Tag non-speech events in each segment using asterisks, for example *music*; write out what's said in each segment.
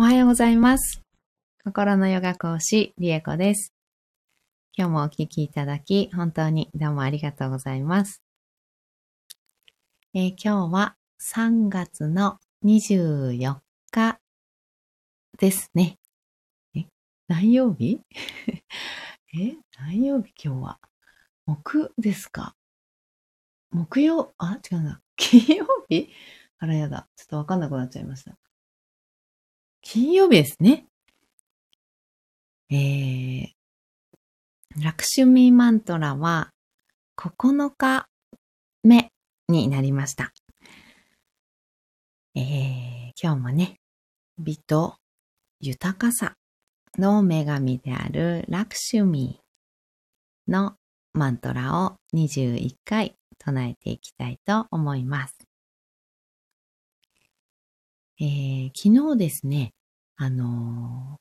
おはようございます。心のヨガ講師、リエコです。今日もお聞きいただき、本当にどうもありがとうございます。えー今日は3月の24日ですね。え、何曜日？*laughs* え、何曜日今日は？木ですか？木曜、あ、違うな。金曜日？あらやだ。ちょっとわかんなくなっちゃいました。金曜日ですね。えー、ラクシュミーマントラは9日目になりました。えー、今日もね、美と豊かさの女神であるラクシュミーのマントラを21回唱えていきたいと思います。えー昨日ですね、あの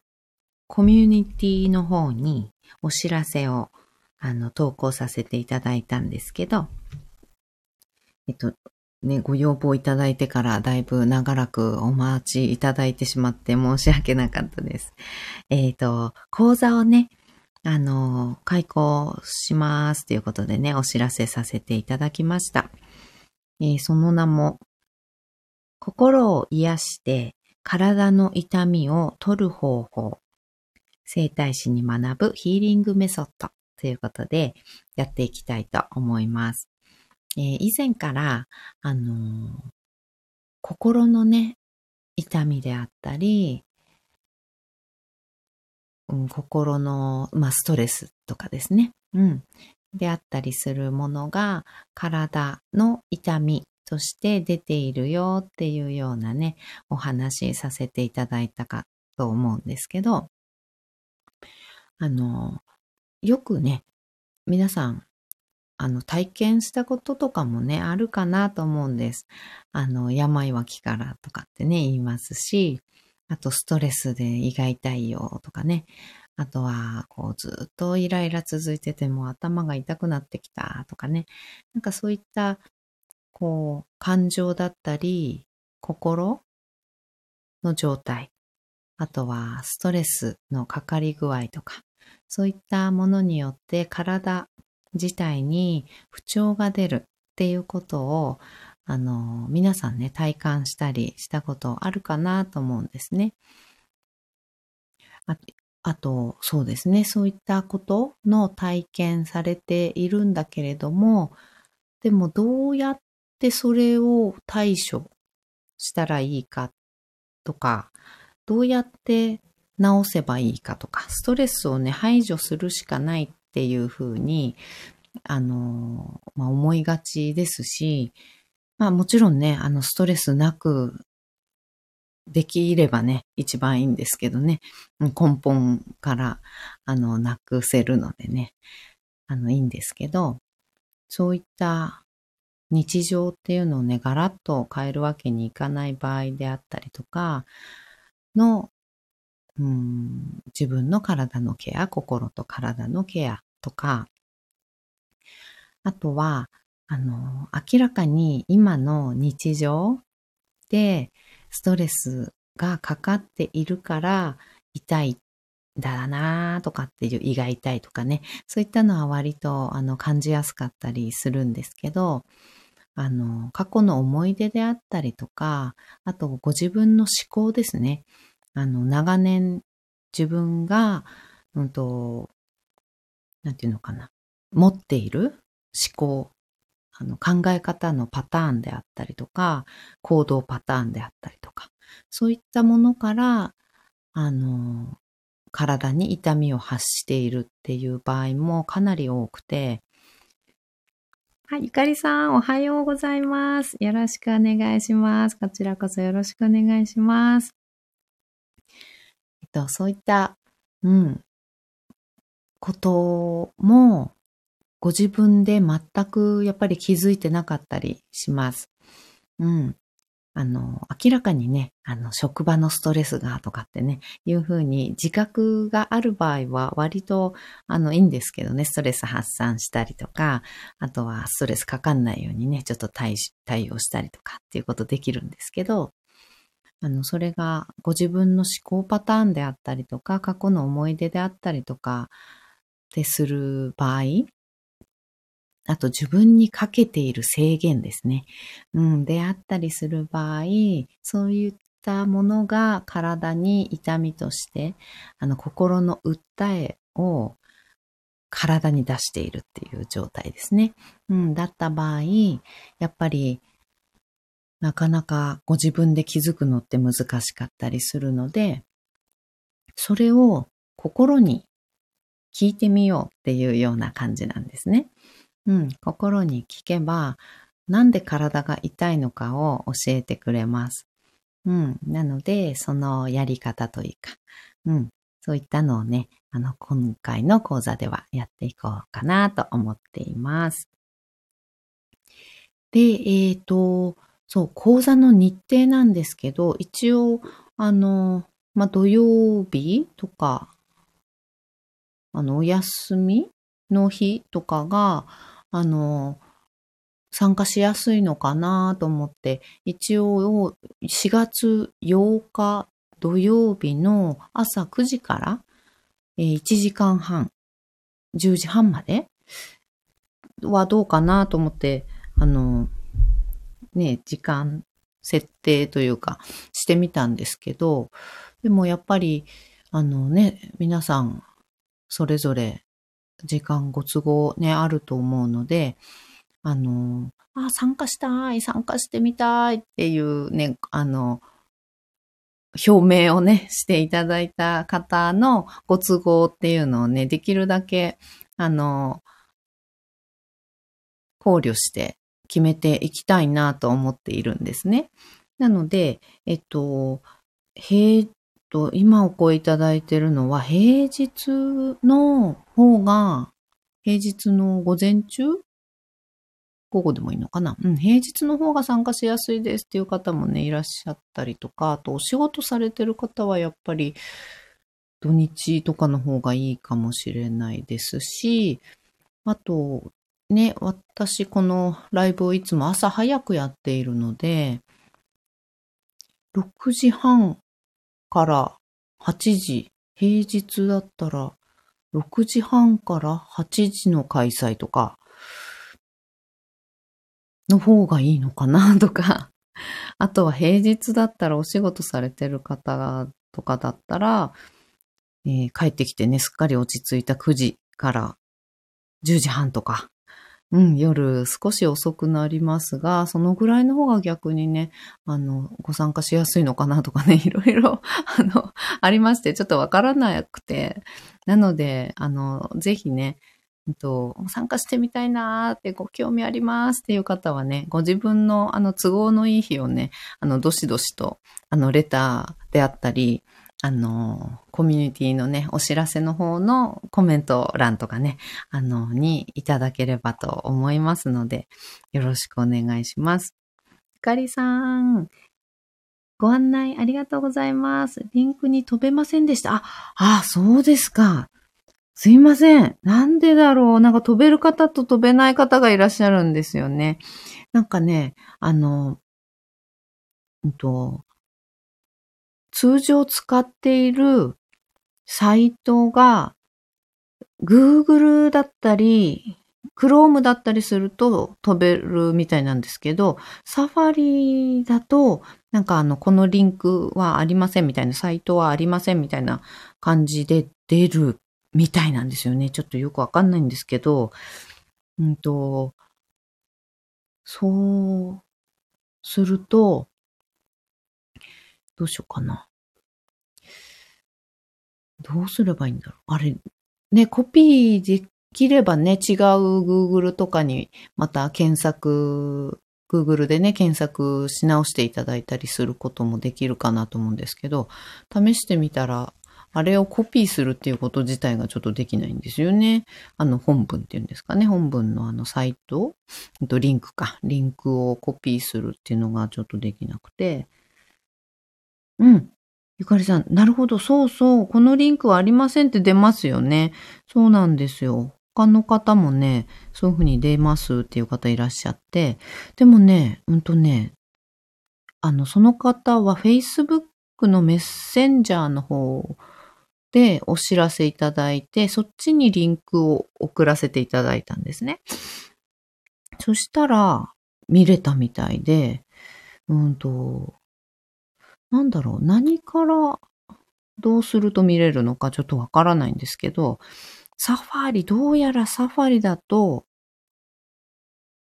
コミュニティの方にお知らせをあの投稿させていただいたんですけど、えっと、ね、ご要望いただいてからだいぶ長らくお待ちいただいてしまって申し訳なかったです。えっ、と、講座をね、あの、開講しますということでね、お知らせさせていただきました。えーその名も、心を癒して体の痛みを取る方法、整体師に学ぶヒーリングメソッドということでやっていきたいと思います。えー以前から、あのー心のね、痛みであったり、うん心の、まあ、ストレスとかですね。うん。であったりするものが体の痛みとして出ているよっていうようなね、お話しさせていただいたかと思うんですけど、あの、よくね、皆さん、あの、体験したこととかもね、あるかなと思うんです。あの、病は気からとかってね、言いますし、あとストレスで胃が痛いよとかね。あとは、こう、ずっとイライラ続いてても頭が痛くなってきたとかね。なんかそういった、こう、感情だったり、心の状態。あとは、ストレスのかかり具合とか。そういったものによって体自体に不調が出るっていうことを、あの、皆さんね、体感したりしたことあるかなと思うんですね。ああと、そうですね、そういったことの体験されているんだけれども、でもどうやってそれを対処したらいいかとか、どうやって治せばいいかとか、ストレスをね、排除するしかないっていうふうに、あの、まあ、思いがちですし、まあもちろんね、あの、ストレスなくできればね、一番いいんですけどね、根本から、あの、なくせるのでね、あの、いいんですけど、そういった日常っていうのをね、ガラッと変えるわけにいかない場合であったりとか、の、うん、自分の体のケア、心と体のケアとか、あとは、あの、明らかに今の日常でストレスがかかっているから痛いだなとかっていう胃が痛いとかね、そういったのは割とあの感じやすかったりするんですけど、あの、過去の思い出であったりとか、あとご自分の思考ですね。あの、長年自分が、うんと、なんていうのかな、持っている思考、あの考え方のパターンであったりとか、行動パターンであったりとか、そういったものから、あの、体に痛みを発しているっていう場合もかなり多くて、はい、ゆかりさん、おはようございます。よろしくお願いします。こちらこそよろしくお願いします。えっと、そういった、うん、ことも、ご自分で全くやっぱり気づいてなかったりします。うん。あの、明らかにね、あの、職場のストレスがとかってね、いうふうに自覚がある場合は割と、あの、いいんですけどね、ストレス発散したりとか、あとはストレスかかんないようにね、ちょっと対応したりとかっていうことできるんですけど、あの、それがご自分の思考パターンであったりとか、過去の思い出であったりとか、でする場合、あと自分にかけている制限ですね。うん、であったりする場合、そういったものが体に痛みとして、あの、心の訴えを体に出しているっていう状態ですね。うん、だった場合、やっぱり、なかなかご自分で気づくのって難しかったりするので、それを心に聞いてみようっていうような感じなんですね。うん、心に聞けば、なんで体が痛いのかを教えてくれます。うん。なので、そのやり方というか、うん。そういったのをね、あの、今回の講座ではやっていこうかなと思っています。で、えっ、ー、と、そう、講座の日程なんですけど、一応、あの、まあ、土曜日とか、あの、お休みの日とかが、あの、参加しやすいのかなと思って、一応4月8日土曜日の朝9時から、え1時間半、10時半まではどうかなと思って、あの、ね、時間設定というかしてみたんですけど、でもやっぱり、あのね、皆さんそれぞれ時間ご都合ね、あると思うので、あの、あ、参加したい、参加してみたいっていうね、あの、表明をね、していただいた方のご都合っていうのをね、できるだけ、あの、考慮して決めていきたいなと思っているんですね。なので、えっと、平、と、今お声いただいてるのは平日の方が、平日の午前中午後でもいいのかな？うん、平日の方が参加しやすいですっていう方もね、いらっしゃったりとか、あとお仕事されてる方はやっぱり土日とかの方がいいかもしれないですし、あと、ね、私このライブをいつも朝早くやっているので、6時半から8時、平日だったら6時半から8時の開催とか、の方がいいのかな *laughs* とか、あとは平日だったらお仕事されてる方とかだったら、えー、帰ってきてね、すっかり落ち着いた9時から10時半とか、うん、夜少し遅くなりますが、そのぐらいの方が逆にね、あの、ご参加しやすいのかなとかね、*laughs* いろいろ、あの、ありまして、ちょっとわからなくて、なので、あの、ぜひね、と、参加してみたいなーってご興味ありますっていう方はね、ご自分のあの都合のいい日をね、あの、どしどしと、あの、レターであったり、あの、コミュニティのね、お知らせの方のコメント欄とかね、あの、にいただければと思いますので、よろしくお願いします。ひかりさん、ご案内ありがとうございます。リンクに飛べませんでした。あ、あ、そうですか。すいません。なんでだろう。なんか飛べる方と飛べない方がいらっしゃるんですよね。なんかね、あの、うんと、通常使っているサイトが Google だったり、Chrome だったりすると飛べるみたいなんですけど、サファリだと、なんかあの、このリンクはありませんみたいな、サイトはありませんみたいな感じで出るみたいなんですよね。ちょっとよくわかんないんですけど、うんと、そうすると、どうしようかな。どうすればいいんだろう。あれ、ね、コピーできればね、違う Google とかにまた検索、Google でね、検索し直していただいたりすることもできるかなと思うんですけど、試してみたらあれをコピーするっていうこと自体がちょっとできないんですよね。あの本文っていうんですかね。本文のあのサイト、リンクか。リンクをコピーするっていうのがちょっとできなくて。うん。ゆかりさん、なるほど、そうそう。このリンクはありませんって出ますよね。そうなんですよ。他の方もね、そういうふうに出ますっていう方いらっしゃって。でもね、うんとね、あの、その方は Facebook のメッセンジャーの方でお知らせいただいて、そっちにリンクを送らせていただいたんですね。そしたら、見れたみたいで、うんと、なんだろう、何からどうすると見れるのかちょっとわからないんですけど、サファリ、どうやらサファリだと、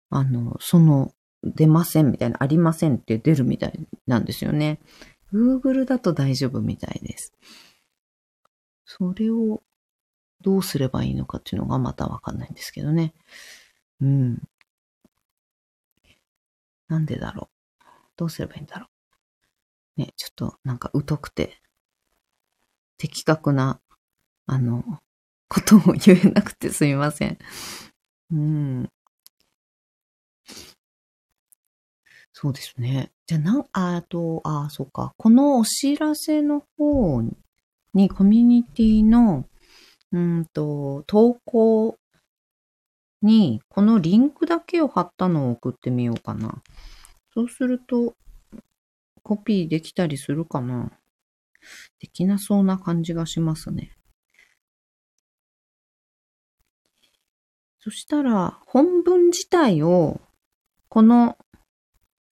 あの、その、出ませんみたいな、ありませんって出るみたいなんですよね。Google だと大丈夫みたいです。それをどうすればいいのかっていうのがまたわかんないんですけどね。うん。なんでだろう。どうすればいいんだろう。ね、ちょっとなんか疎くて、的確な、あの、ことを言えなくてすみません。うん。そうですね。じゃあ、なん、あと、あ、そうか。このお知らせの方にコミュニティの、うんと、投稿に、このリンクだけを貼ったのを送ってみようかな。そうすると、コピーできたりするかな？できなそうな感じがしますね。そしたら、本文自体を、この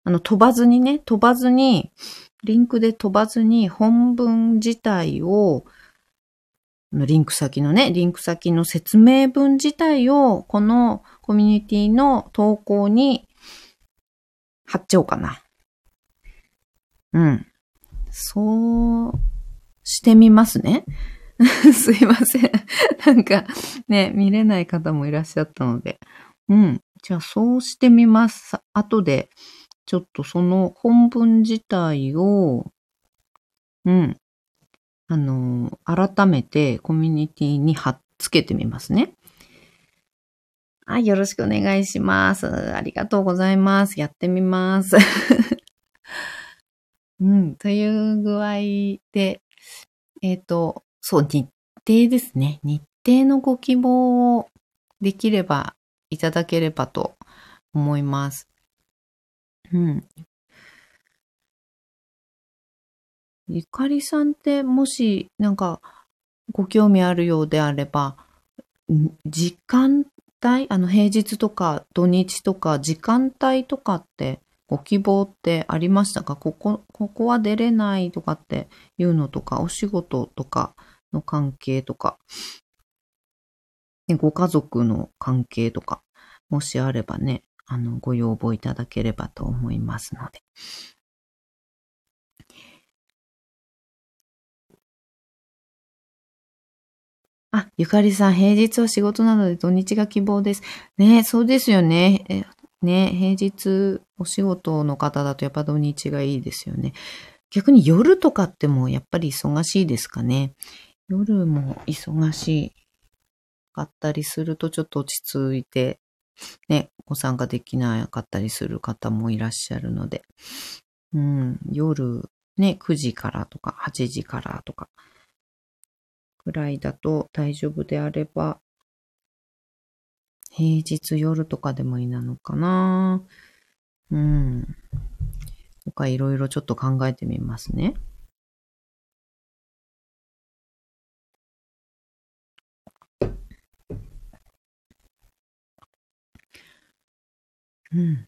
あの、飛ばずにね、飛ばずに、リンクで飛ばずに本文自体を、リンク先のね、リンク先の説明文自体を、このコミュニティの投稿に貼っちゃおうかな。うん。そうしてみますね。*laughs* すいません。なんかね、見れない方もいらっしゃったので。うん。じゃあそうしてみます。後でちょっとその本文自体を、うん、あの、改めてコミュニティに貼っつけてみますね。はい、よろしくお願いします。ありがとうございます。やってみます。*laughs* うん、という具合で、えっ、ー、と、そう、日程ですね。日程のご希望をできればいただければと思います。うん。ゆかりさんってもしなんかご興味あるようであれば、時間帯、あの平日とか土日とか時間帯とかってご希望ってありましたか？ここ、ここは出れないとかっていうのとか、お仕事とかの関係とか、ご家族の関係とか、もしあればね、あの、ご要望いただければと思いますので。あ、ゆかりさん、平日は仕事なので土日が希望です。ねそうですよね。ね平日お仕事の方だとやっぱ土日がいいですよね。逆に夜とかってもやっぱり忙しいですかね。夜も忙しかったりするとちょっと落ち着いてね、ご参加できなかったりする方もいらっしゃるので、うん、夜ね、9時からとか8時からとか、ぐらいだと大丈夫であれば、平日夜とかでもいいなのかなうん。とかいろいろちょっと考えてみますね。うん。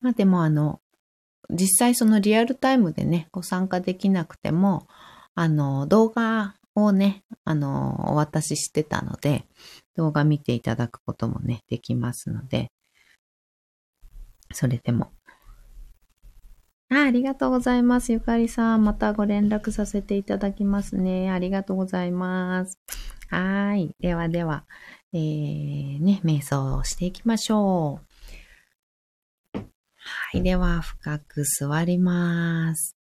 まあでもあの、実際そのリアルタイムでね、ご参加できなくても、あの、動画をね、あの、お渡ししてたので、動画見ていただくこともね、できますので、それでも。あありがとうございます。ゆかりさん。またご連絡させていただきますね。ありがとうございます。はい。ではでは。えー、ね、瞑想をしていきましょう。はい。では、深く座ります。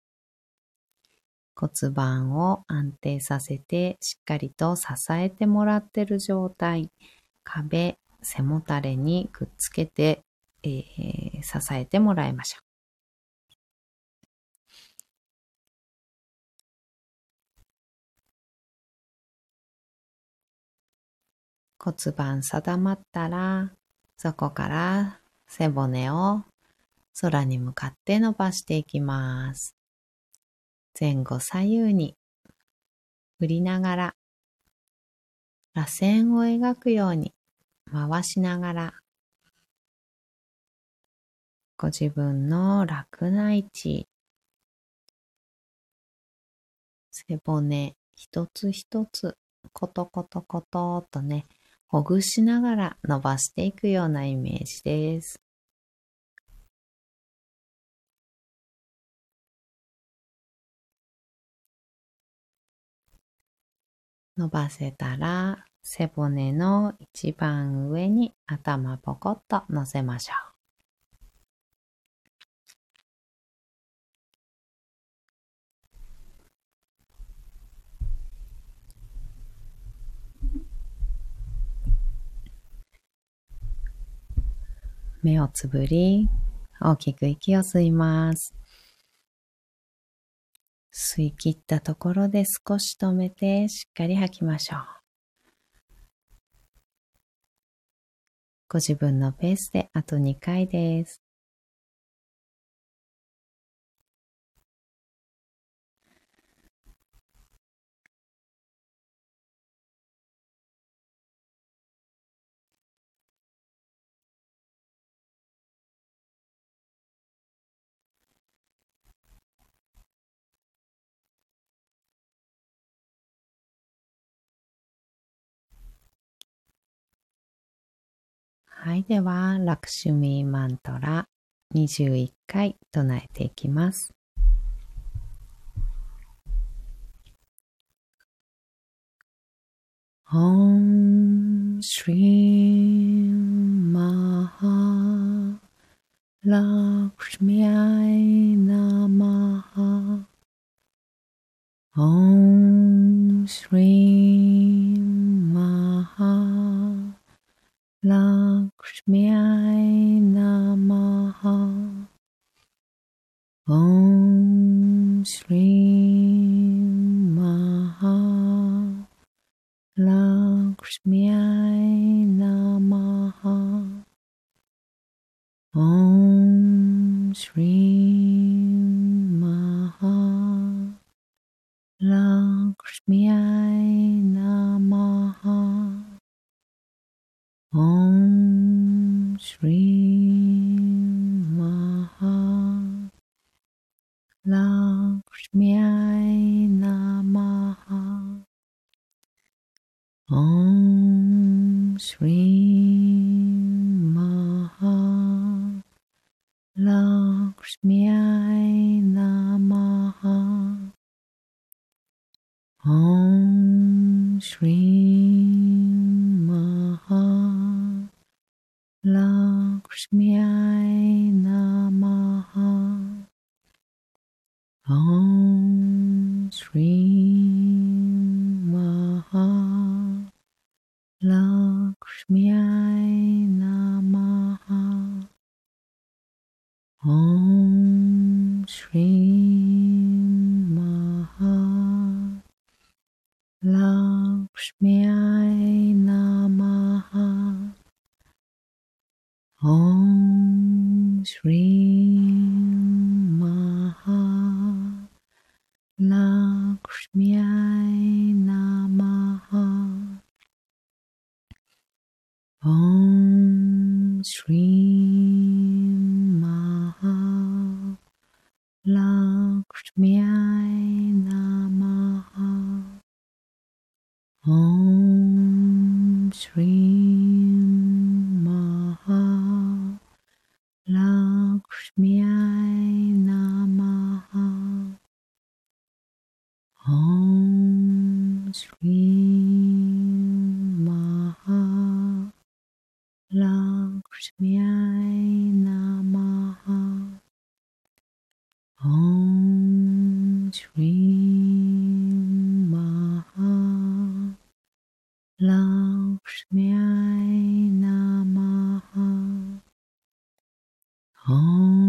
骨盤を安定させて、しっかりと支えてもらってる状態。壁、背もたれにくっつけて、えー、支えてもらいましょう。骨盤定まったら、そこから背骨を空に向かって伸ばしていきます。前後左右に振りながら、螺旋を描くように回しながら、ご自分の楽な位置、背骨一つ一つコトコトコトとね、ほぐしながら伸ばしていくようなイメージです。伸ばせたら背骨の一番上に頭ポコッと乗せましょう。目をつぶり、大きく息を吸います。吸い切ったところで少し止めてしっかり吐きましょう。ご自分のペースであと2回です。はい、では、ラクシュミーマントラ21回唱えていきます。ॐ श्रीमहालक्ष्म्याय नमः ॐ श्री 哦。哦。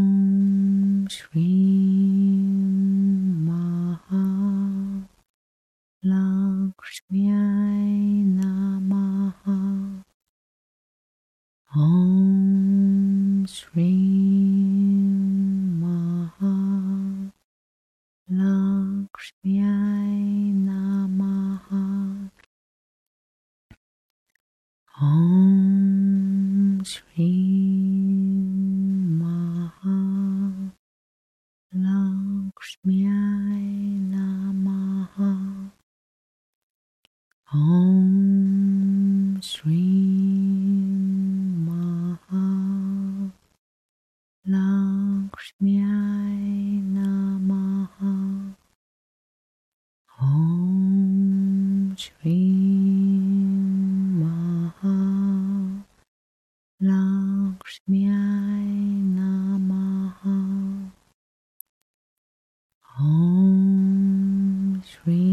Namaha Om Shri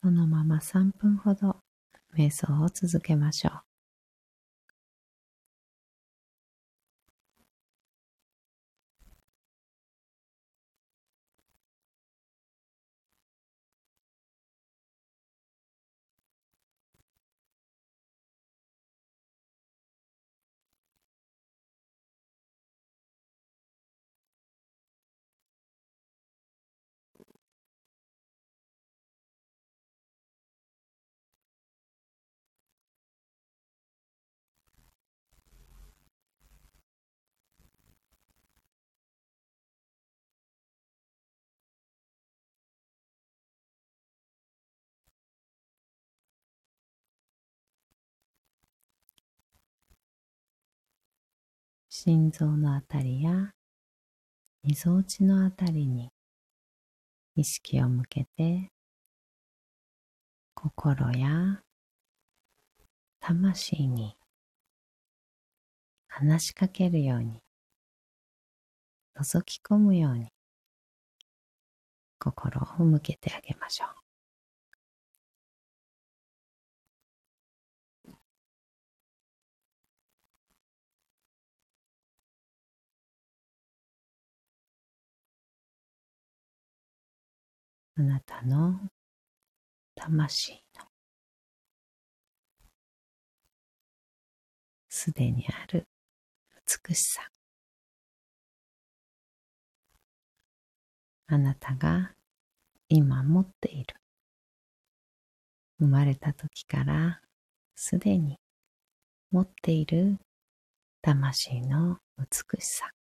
そのまま3分ほど瞑想を続けましょう。心臓のあたりやみぞおちのあたりに意識を向けて心や魂に話しかけるように覗き込むように心を向けてあげましょう。あなたの魂のすでにある美しさ。あなたが今持っている。生まれた時からすでに持っている魂の美しさ。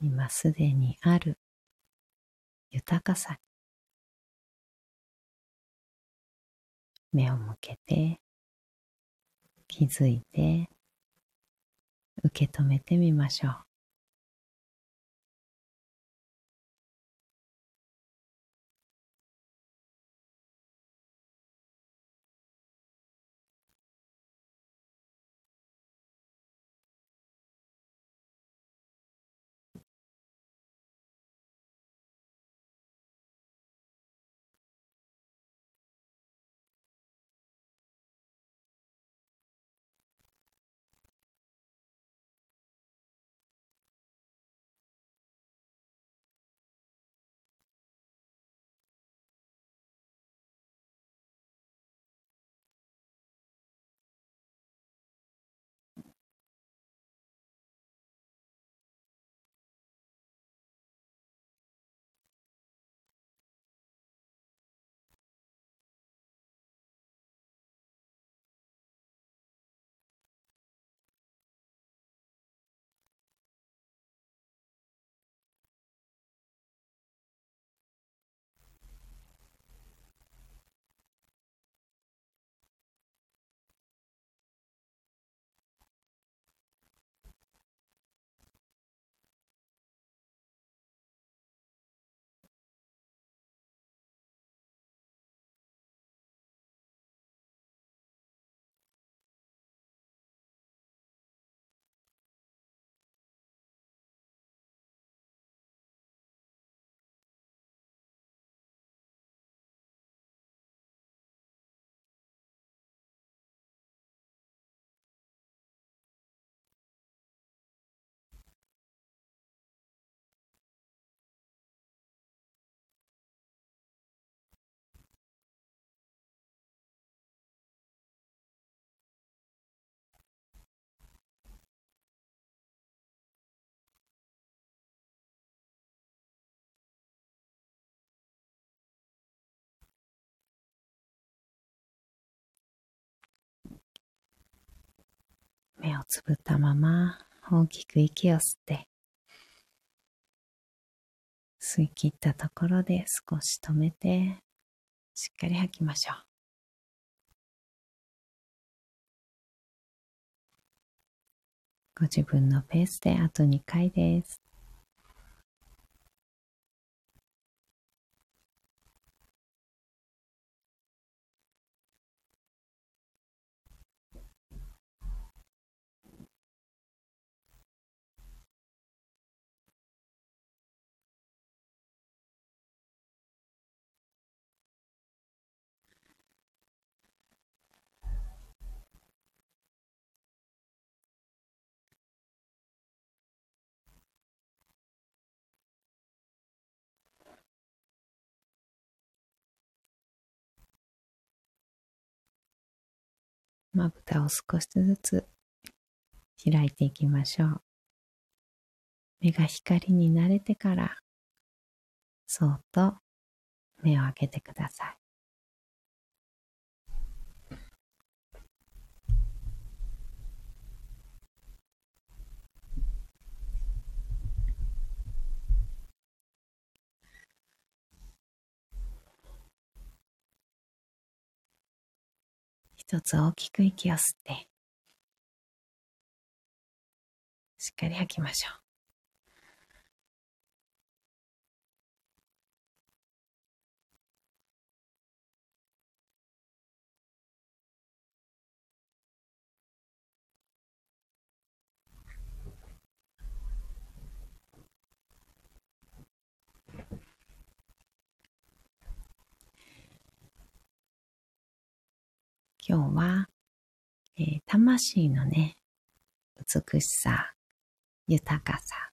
今すでにある豊かさに目を向けて気づいて受け止めてみましょう。目をつぶったまま大きく息を吸って、吸い切ったところで少し止めて、しっかり吐きましょう。ご自分のペースであと2回です。まぶたを少しずつ開いていきましょう。目が光に慣れてから、そっと目を開けてください。一つ大きく息を吸って、しっかり吐きましょう。今日は、えー、魂のね、美しさ、豊かさっ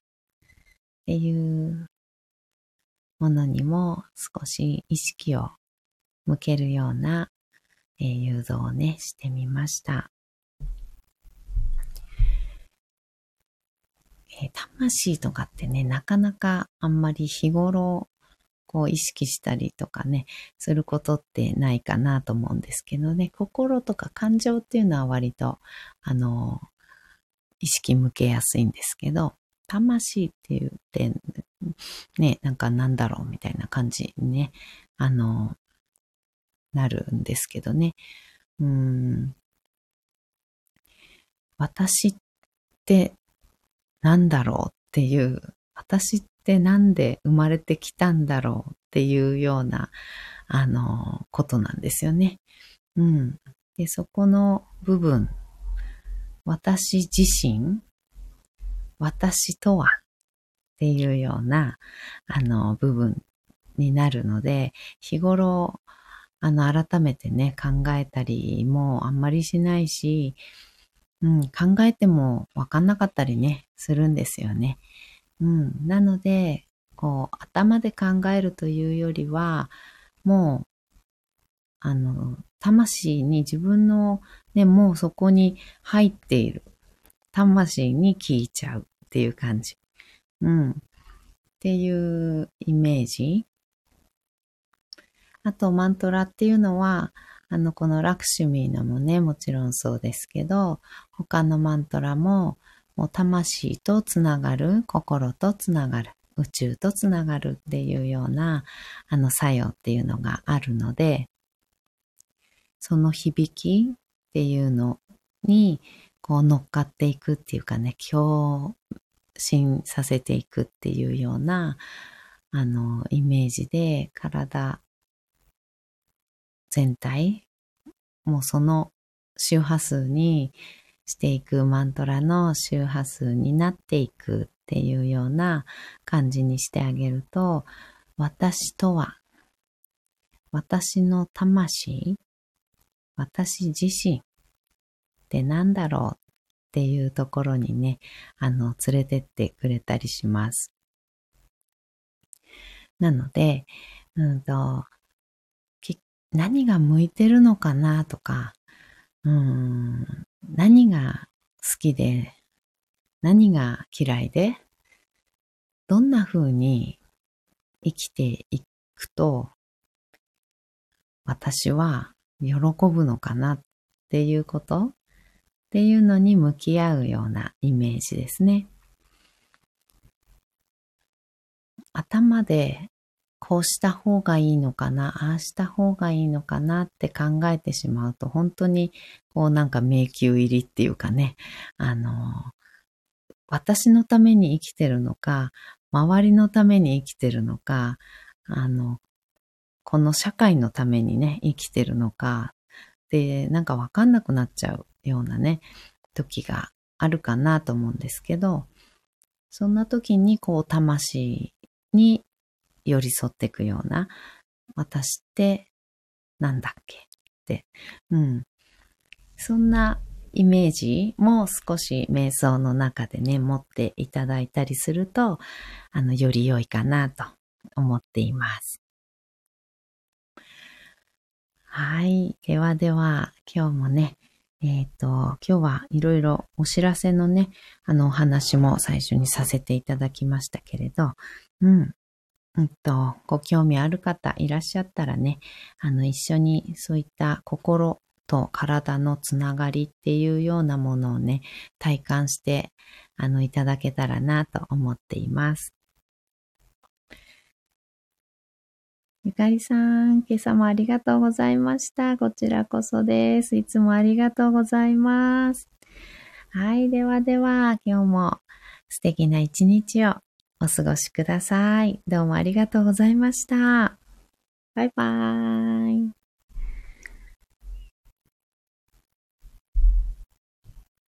ていうものにも少し意識を向けるような、えー、誘導をね、してみました。えー、魂とかってね、なかなかあんまり日頃こう意識したりとかね、することってないかなと思うんですけどね、心とか感情っていうのは割と、あの、意識向けやすいんですけど、魂って言って、ね、なんかなんだろうみたいな感じにね、あの、なるんですけどね。うん。私ってなんだろうっていう、私っってなんで生まれてきたんだろうっていうような、あの、ことなんですよね。うん。で、そこの部分、私自身、私とはっていうような、あの、部分になるので、日頃、あの、改めてね、考えたりもあんまりしないし、うん、考えてもわかんなかったりね、するんですよね。うん。なので、こう、頭で考えるというよりは、もう、あの、魂に自分の、ね、もうそこに入っている。魂に聞いちゃうっていう感じ。うん。っていうイメージ。あと、マントラっていうのは、あの、このラクシュミーのもね、もちろんそうですけど、他のマントラも、もう魂とつながる、心とつながる、宇宙とつながるっていうような、あの作用っていうのがあるので、その響きっていうのに、こう乗っかっていくっていうかね、共振させていくっていうような、あの、イメージで体全体、もうその周波数にしていくマントラの周波数になっていくっていうような感じにしてあげると、私とは、私の魂、私自身って何だろうっていうところにね、あの、連れてってくれたりします。なので、うんと、何が向いてるのかなとか、うん、何が好きで、何が嫌いで、どんな風に生きていくと、私は喜ぶのかなっていうことっっていうのに向き合うようなイメージですね。頭でこうした方がいいのかな、ああした方がいいのかなって考えてしまうと、本当にこうなんか迷宮入りっていうかね、あの、私のために生きてるのか、周りのために生きてるのか、あの、この社会のためにね、生きてるのか、で、なんかわかんなくなっちゃうようなね、時があるかなと思うんですけど、そんな時にこう魂に寄り添っていくような、私ってなんだっけ？って、うん。そんなイメージも少し瞑想の中でね、持っていただいたりすると、あの、より良いかなと思っています。はい。ではでは、今日もね、えっ、ー、と、今日はいろいろお知らせのね、あのお話も最初にさせていただきましたけれど、うん。うんと、ご興味ある方いらっしゃったらね、あの、一緒にそういった心と体のつながりっていうようなものをね、体感して、あの、いただけたらなと思っています。ゆかりさん、今朝もありがとうございました。こちらこそです。いつもありがとうございます。はい、ではでは、今日も素敵な一日をお過ごしください。どうもありがとうございました。バイバーイ。